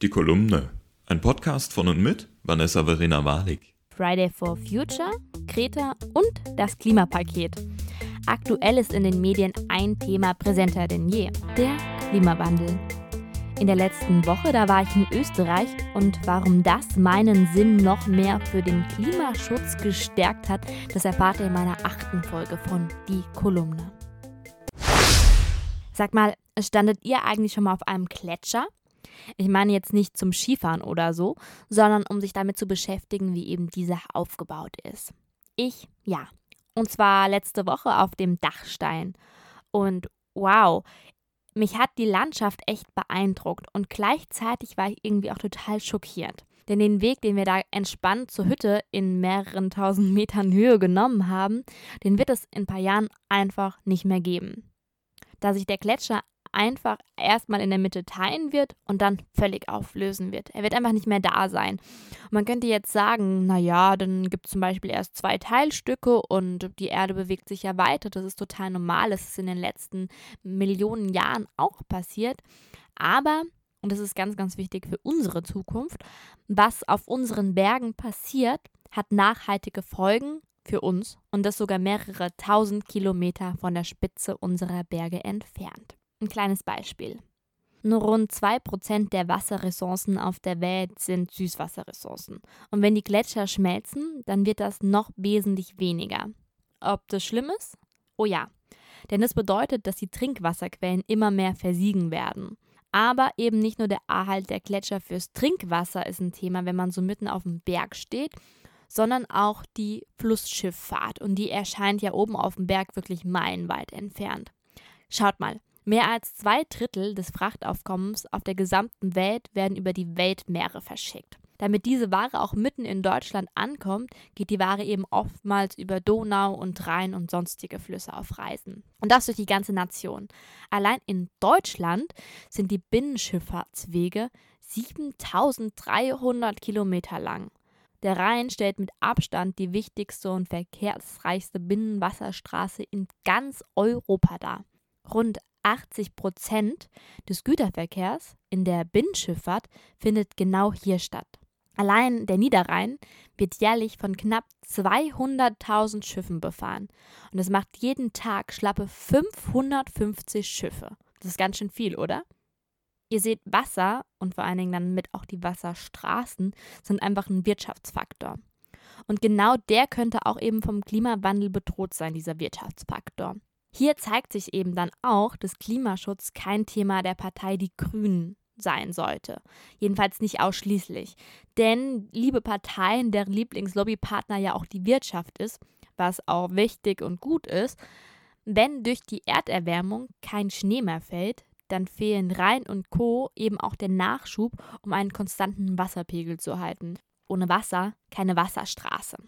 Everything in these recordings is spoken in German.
Die Kolumne. Ein Podcast von und mit Vanessa Verena Walik. Friday for Future, Kreta und das Klimapaket. Aktuell ist in den Medien ein Thema präsenter denn je, der Klimawandel. In der letzten Woche, da war ich in Österreich und warum das meinen Sinn noch mehr für den Klimaschutz gestärkt hat, das erfahrt ihr in meiner achten Folge von Die Kolumne. Sag mal, standet ihr eigentlich schon mal auf einem Gletscher? Ich meine jetzt nicht zum Skifahren oder so, sondern um sich damit zu beschäftigen, wie eben dieser aufgebaut ist. Ich, ja. Und zwar letzte Woche auf dem Dachstein. Und wow, mich hat die Landschaft echt beeindruckt und gleichzeitig war ich irgendwie auch total schockiert. Denn den Weg, den wir da entspannt zur Hütte in mehreren tausend Metern Höhe genommen haben, den wird es in ein paar Jahren einfach nicht mehr geben. Da sich der Gletscher einfach erstmal in der Mitte teilen wird und dann völlig auflösen wird. Er wird einfach nicht mehr da sein. Und man könnte jetzt sagen, naja, dann gibt es zum Beispiel erst zwei Teilstücke und die Erde bewegt sich ja weiter. Das ist total normal. Das ist in den letzten Millionen Jahren auch passiert. Aber, und das ist ganz, ganz wichtig für unsere Zukunft, was auf unseren Bergen passiert, hat nachhaltige Folgen für uns und das sogar mehrere tausend Kilometer von der Spitze unserer Berge entfernt. Ein kleines Beispiel. Nur rund 2% der Wasserressourcen auf der Welt sind Süßwasserressourcen. Und wenn die Gletscher schmelzen, dann wird das noch wesentlich weniger. Ob das schlimm ist? Oh ja. Denn das bedeutet, dass die Trinkwasserquellen immer mehr versiegen werden. Aber eben nicht nur der Erhalt der Gletscher fürs Trinkwasser ist ein Thema, wenn man so mitten auf dem Berg steht, sondern auch die Flussschifffahrt. Und die erscheint ja oben auf dem Berg wirklich meilenweit entfernt. Schaut mal, Mehr als zwei Drittel des Frachtaufkommens auf der gesamten Welt werden über die Weltmeere verschickt. Damit diese Ware auch mitten in Deutschland ankommt, geht die Ware eben oftmals über Donau und Rhein und sonstige Flüsse auf Reisen. Und das durch die ganze Nation. Allein in Deutschland sind die Binnenschifffahrtswege 7300 Kilometer lang. Der Rhein stellt mit Abstand die wichtigste und verkehrsreichste Binnenwasserstraße in ganz Europa dar. Rund 80 Prozent des Güterverkehrs in der Binnenschifffahrt findet genau hier statt. Allein der Niederrhein wird jährlich von knapp 200.000 Schiffen befahren. Und es macht jeden Tag schlappe 550 Schiffe. Das ist ganz schön viel, oder? Ihr seht, Wasser und vor allen Dingen dann mit auch die Wasserstraßen sind einfach ein Wirtschaftsfaktor. Und genau der könnte auch eben vom Klimawandel bedroht sein, dieser Wirtschaftsfaktor. Hier zeigt sich eben dann auch, dass Klimaschutz kein Thema der Partei Die Grünen sein sollte. Jedenfalls nicht ausschließlich. Denn liebe Parteien, deren Lieblingslobbypartner ja auch die Wirtschaft ist, was auch wichtig und gut ist, wenn durch die Erderwärmung kein Schnee mehr fällt, dann fehlen Rhein und Co. eben auch der Nachschub, um einen konstanten Wasserpegel zu halten. Ohne Wasser keine Wasserstraße.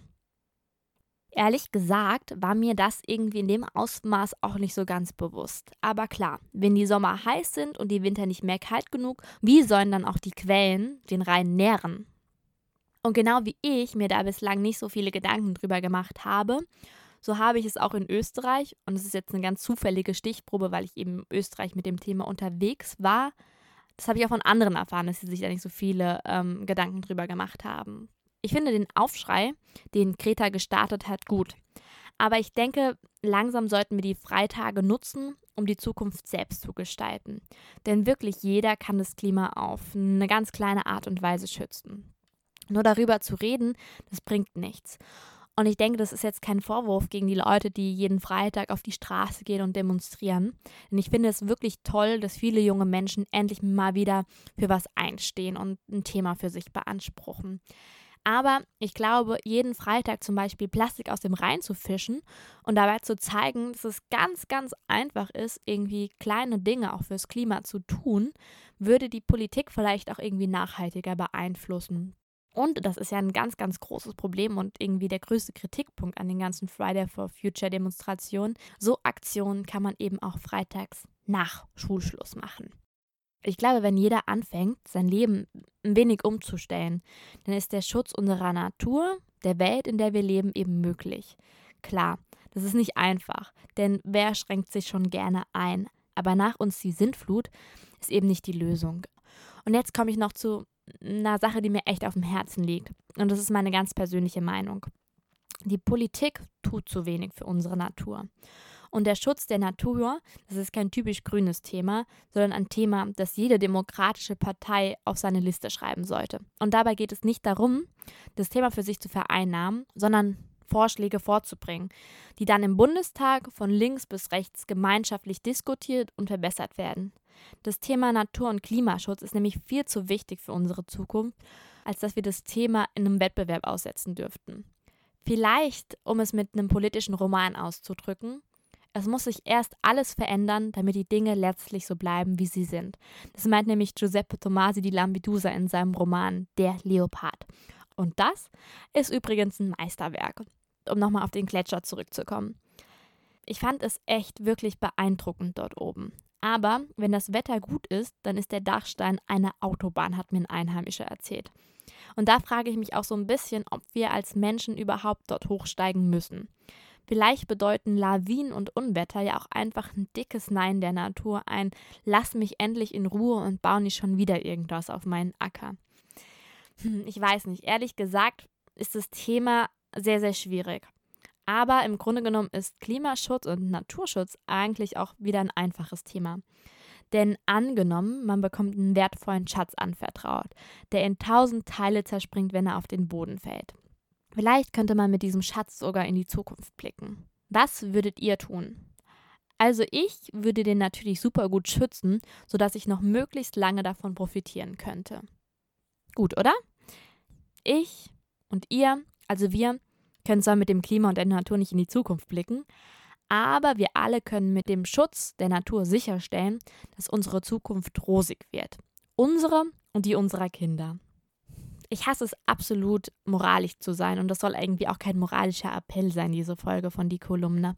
Ehrlich gesagt war mir das irgendwie in dem Ausmaß auch nicht so ganz bewusst. Aber klar, wenn die Sommer heiß sind und die Winter nicht mehr kalt genug, wie sollen dann auch die Quellen den Rhein nähren? Und genau wie ich mir da bislang nicht so viele Gedanken drüber gemacht habe, so habe ich es auch in Österreich, und es ist jetzt eine ganz zufällige Stichprobe, weil ich eben in Österreich mit dem Thema unterwegs war. Das habe ich auch von anderen erfahren, dass sie sich da nicht so viele ähm, Gedanken drüber gemacht haben. Ich finde den Aufschrei, den Kreta gestartet hat, gut. Aber ich denke, langsam sollten wir die Freitage nutzen, um die Zukunft selbst zu gestalten. Denn wirklich jeder kann das Klima auf eine ganz kleine Art und Weise schützen. Nur darüber zu reden, das bringt nichts. Und ich denke, das ist jetzt kein Vorwurf gegen die Leute, die jeden Freitag auf die Straße gehen und demonstrieren. Denn ich finde es wirklich toll, dass viele junge Menschen endlich mal wieder für was einstehen und ein Thema für sich beanspruchen. Aber ich glaube, jeden Freitag zum Beispiel Plastik aus dem Rhein zu fischen und dabei zu zeigen, dass es ganz, ganz einfach ist, irgendwie kleine Dinge auch fürs Klima zu tun, würde die Politik vielleicht auch irgendwie nachhaltiger beeinflussen. Und das ist ja ein ganz, ganz großes Problem und irgendwie der größte Kritikpunkt an den ganzen Friday for Future Demonstrationen. So Aktionen kann man eben auch freitags nach Schulschluss machen. Ich glaube, wenn jeder anfängt, sein Leben ein wenig umzustellen, dann ist der Schutz unserer Natur, der Welt, in der wir leben, eben möglich. Klar, das ist nicht einfach, denn wer schränkt sich schon gerne ein? Aber nach uns die Sintflut ist eben nicht die Lösung. Und jetzt komme ich noch zu einer Sache, die mir echt auf dem Herzen liegt. Und das ist meine ganz persönliche Meinung. Die Politik tut zu wenig für unsere Natur. Und der Schutz der Natur, das ist kein typisch grünes Thema, sondern ein Thema, das jede demokratische Partei auf seine Liste schreiben sollte. Und dabei geht es nicht darum, das Thema für sich zu vereinnahmen, sondern Vorschläge vorzubringen, die dann im Bundestag von links bis rechts gemeinschaftlich diskutiert und verbessert werden. Das Thema Natur- und Klimaschutz ist nämlich viel zu wichtig für unsere Zukunft, als dass wir das Thema in einem Wettbewerb aussetzen dürften. Vielleicht, um es mit einem politischen Roman auszudrücken, es muss sich erst alles verändern, damit die Dinge letztlich so bleiben, wie sie sind. Das meint nämlich Giuseppe Tomasi di Lampedusa in seinem Roman Der Leopard. Und das ist übrigens ein Meisterwerk, um nochmal auf den Gletscher zurückzukommen. Ich fand es echt wirklich beeindruckend dort oben. Aber wenn das Wetter gut ist, dann ist der Dachstein eine Autobahn, hat mir ein Einheimischer erzählt. Und da frage ich mich auch so ein bisschen, ob wir als Menschen überhaupt dort hochsteigen müssen. Vielleicht bedeuten Lawinen und Unwetter ja auch einfach ein dickes Nein der Natur, ein Lass mich endlich in Ruhe und baue nicht schon wieder irgendwas auf meinen Acker. Hm, ich weiß nicht, ehrlich gesagt ist das Thema sehr, sehr schwierig. Aber im Grunde genommen ist Klimaschutz und Naturschutz eigentlich auch wieder ein einfaches Thema. Denn angenommen, man bekommt einen wertvollen Schatz anvertraut, der in tausend Teile zerspringt, wenn er auf den Boden fällt. Vielleicht könnte man mit diesem Schatz sogar in die Zukunft blicken. Was würdet ihr tun? Also ich würde den natürlich super gut schützen, sodass ich noch möglichst lange davon profitieren könnte. Gut, oder? Ich und ihr, also wir, können zwar mit dem Klima und der Natur nicht in die Zukunft blicken, aber wir alle können mit dem Schutz der Natur sicherstellen, dass unsere Zukunft rosig wird. Unsere und die unserer Kinder. Ich hasse es absolut, moralisch zu sein und das soll irgendwie auch kein moralischer Appell sein, diese Folge von die Kolumne.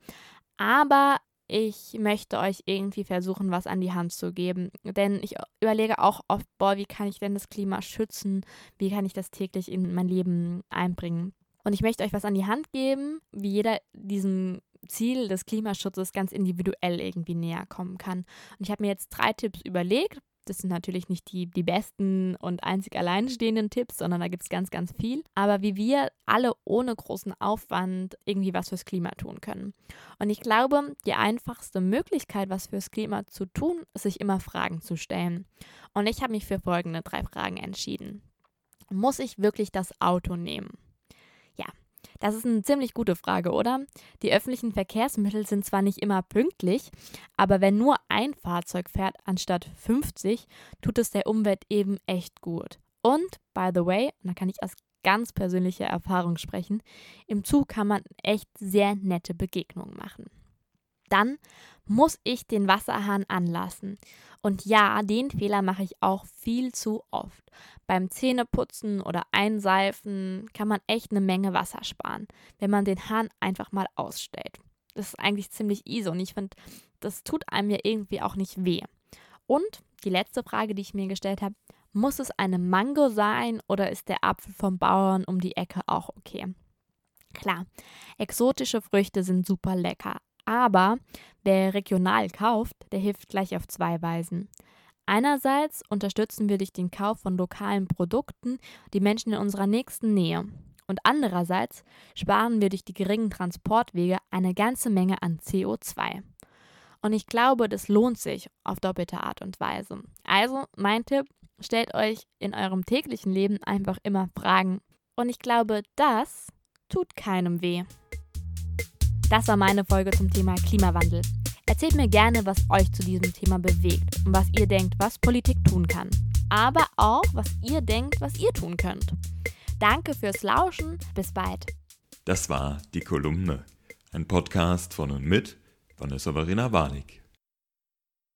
Aber ich möchte euch irgendwie versuchen, was an die Hand zu geben. Denn ich überlege auch oft, boah, wie kann ich denn das Klima schützen? Wie kann ich das täglich in mein Leben einbringen? Und ich möchte euch was an die Hand geben, wie jeder diesem Ziel des Klimaschutzes ganz individuell irgendwie näher kommen kann. Und ich habe mir jetzt drei Tipps überlegt. Das sind natürlich nicht die, die besten und einzig alleinstehenden Tipps, sondern da gibt es ganz, ganz viel. Aber wie wir alle ohne großen Aufwand irgendwie was fürs Klima tun können. Und ich glaube, die einfachste Möglichkeit, was fürs Klima zu tun, ist, sich immer Fragen zu stellen. Und ich habe mich für folgende drei Fragen entschieden. Muss ich wirklich das Auto nehmen? Das ist eine ziemlich gute Frage, oder? Die öffentlichen Verkehrsmittel sind zwar nicht immer pünktlich, aber wenn nur ein Fahrzeug fährt anstatt 50, tut es der Umwelt eben echt gut. Und, by the way, da kann ich aus ganz persönlicher Erfahrung sprechen, im Zug kann man echt sehr nette Begegnungen machen. Dann muss ich den Wasserhahn anlassen. Und ja, den Fehler mache ich auch viel zu oft. Beim Zähneputzen oder Einseifen kann man echt eine Menge Wasser sparen, wenn man den Hahn einfach mal ausstellt. Das ist eigentlich ziemlich easy und ich finde, das tut einem ja irgendwie auch nicht weh. Und die letzte Frage, die ich mir gestellt habe, muss es eine Mango sein oder ist der Apfel vom Bauern um die Ecke auch okay? Klar, exotische Früchte sind super lecker, aber wer regional kauft, der hilft gleich auf zwei Weisen. Einerseits unterstützen wir durch den Kauf von lokalen Produkten die Menschen in unserer nächsten Nähe. Und andererseits sparen wir durch die geringen Transportwege eine ganze Menge an CO2. Und ich glaube, das lohnt sich auf doppelte Art und Weise. Also mein Tipp, stellt euch in eurem täglichen Leben einfach immer Fragen. Und ich glaube, das tut keinem weh. Das war meine Folge zum Thema Klimawandel. Erzählt mir gerne, was euch zu diesem Thema bewegt und was ihr denkt, was Politik tun kann. Aber auch, was ihr denkt, was ihr tun könnt. Danke fürs Lauschen. Bis bald. Das war die Kolumne. Ein Podcast von und mit Vanessa Verena Warnig.